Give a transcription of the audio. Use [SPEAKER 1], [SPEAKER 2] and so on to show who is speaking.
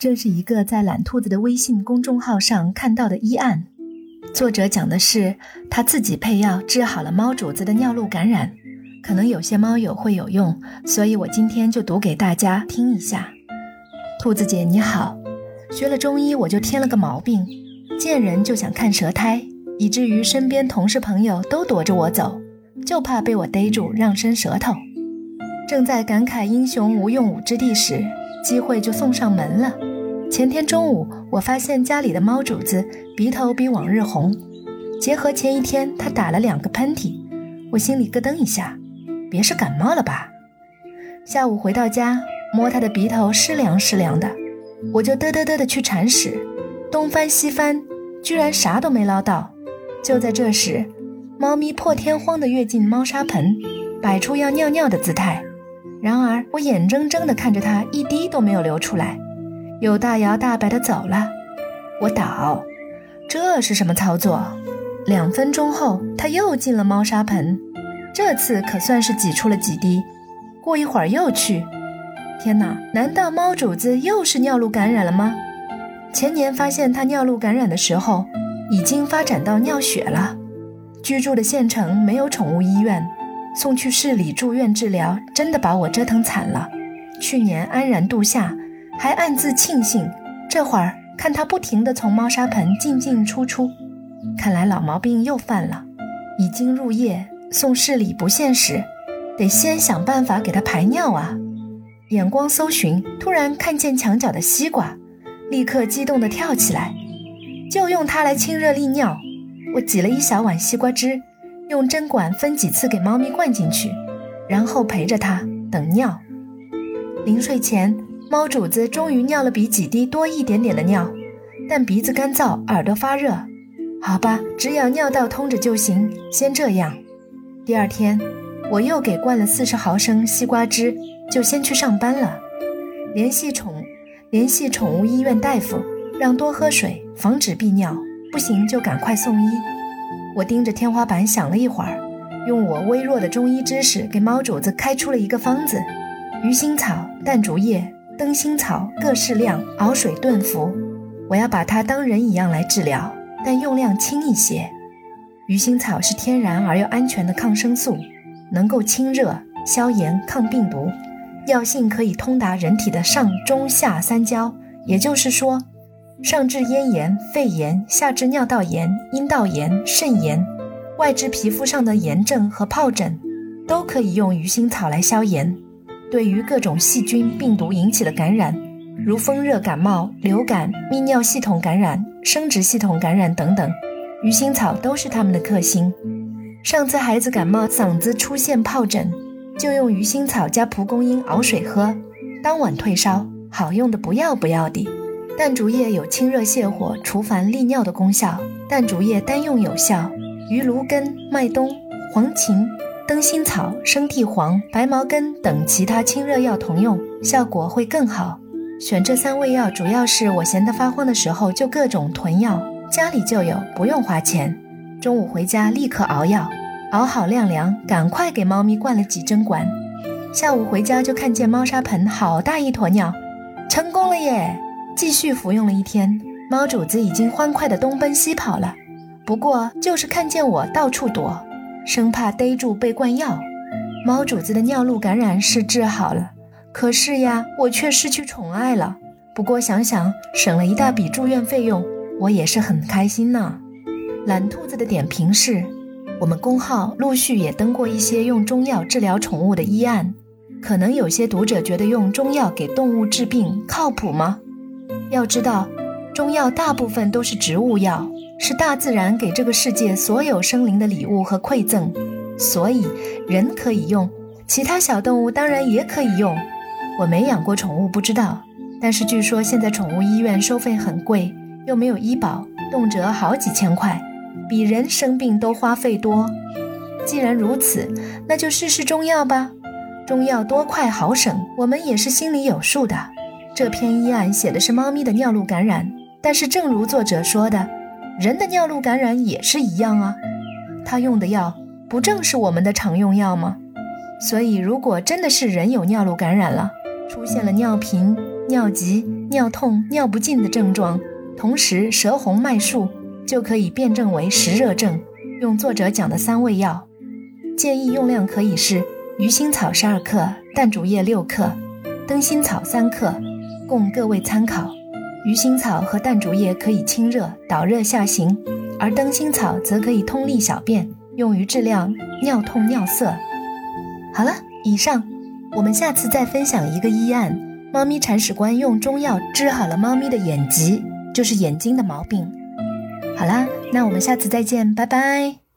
[SPEAKER 1] 这是一个在懒兔子的微信公众号上看到的医案，作者讲的是他自己配药治好了猫主子的尿路感染，可能有些猫友会有用，所以我今天就读给大家听一下。兔子姐你好，学了中医我就添了个毛病，见人就想看舌苔，以至于身边同事朋友都躲着我走，就怕被我逮住让伸舌头。正在感慨英雄无用武之地时，机会就送上门了。前天中午，我发现家里的猫主子鼻头比往日红，结合前一天他打了两个喷嚏，我心里咯噔一下，别是感冒了吧？下午回到家，摸他的鼻头湿凉湿凉的，我就嘚嘚嘚的去铲屎，东翻西翻，居然啥都没捞到。就在这时，猫咪破天荒的跃进猫砂盆，摆出要尿尿的姿态。然而，我眼睁睁地看着它一滴都没有流出来，又大摇大摆地走了。我倒，这是什么操作？两分钟后，它又进了猫砂盆，这次可算是挤出了几滴。过一会儿又去。天哪，难道猫主子又是尿路感染了吗？前年发现它尿路感染的时候，已经发展到尿血了。居住的县城没有宠物医院。送去市里住院治疗，真的把我折腾惨了。去年安然度夏，还暗自庆幸。这会儿看他不停地从猫砂盆进进出出，看来老毛病又犯了。已经入夜，送市里不现实，得先想办法给他排尿啊！眼光搜寻，突然看见墙角的西瓜，立刻激动地跳起来，就用它来清热利尿。我挤了一小碗西瓜汁。用针管分几次给猫咪灌进去，然后陪着它等尿。临睡前，猫主子终于尿了比几滴多一点点的尿，但鼻子干燥，耳朵发热。好吧，只要尿道通着就行，先这样。第二天，我又给灌了四十毫升西瓜汁，就先去上班了。联系宠，联系宠物医院大夫，让多喝水，防止闭尿。不行就赶快送医。我盯着天花板想了一会儿，用我微弱的中医知识给猫主子开出了一个方子：鱼腥草、淡竹叶、灯心草各适量，熬水炖服。我要把它当人一样来治疗，但用量轻一些。鱼腥草是天然而又安全的抗生素，能够清热、消炎、抗病毒，药性可以通达人体的上中下三焦，也就是说。上治咽炎、肺炎，下治尿道炎、阴道炎、肾炎，外治皮肤上的炎症和疱疹，都可以用鱼腥草来消炎。对于各种细菌、病毒引起的感染，如风热感冒、流感、泌尿系统感染、生殖系统感染等等，鱼腥草都是他们的克星。上次孩子感冒，嗓子出现疱疹，就用鱼腥草加蒲公英熬水喝，当晚退烧，好用的不要不要的。淡竹叶有清热泻火、除烦利尿的功效，淡竹叶单用有效，与芦根、麦冬、黄芩、灯心草、生地黄、白茅根等其他清热药同用，效果会更好。选这三味药，主要是我闲得发慌的时候就各种囤药，家里就有，不用花钱。中午回家立刻熬药，熬好晾凉，赶快给猫咪灌了几针管。下午回家就看见猫砂盆好大一坨尿，成功了耶！继续服用了一天，猫主子已经欢快地东奔西跑了。不过就是看见我到处躲，生怕逮住被灌药。猫主子的尿路感染是治好了，可是呀，我却失去宠爱了。不过想想省了一大笔住院费用，我也是很开心呢。懒兔子的点评是：我们公号陆续也登过一些用中药治疗宠物的医案，可能有些读者觉得用中药给动物治病靠谱吗？要知道，中药大部分都是植物药，是大自然给这个世界所有生灵的礼物和馈赠，所以人可以用，其他小动物当然也可以用。我没养过宠物，不知道，但是据说现在宠物医院收费很贵，又没有医保，动辄好几千块，比人生病都花费多。既然如此，那就试试中药吧，中药多快好省，我们也是心里有数的。这篇医案写的是猫咪的尿路感染，但是正如作者说的，人的尿路感染也是一样啊。他用的药不正是我们的常用药吗？所以，如果真的是人有尿路感染了，出现了尿频、尿急、尿痛、尿不尽的症状，同时舌红脉数，就可以辨证为实热症。用作者讲的三味药，建议用量可以是鱼腥草十二克、淡竹叶六克、灯心草三克，供各位参考。鱼腥草和淡竹叶可以清热导热下行，而灯心草则可以通利小便，用于治疗尿痛尿涩。好了，以上，我们下次再分享一个医案：猫咪铲屎官用中药治好了猫咪的眼疾，就是眼睛的毛病。好啦，那我们下次再见，拜拜。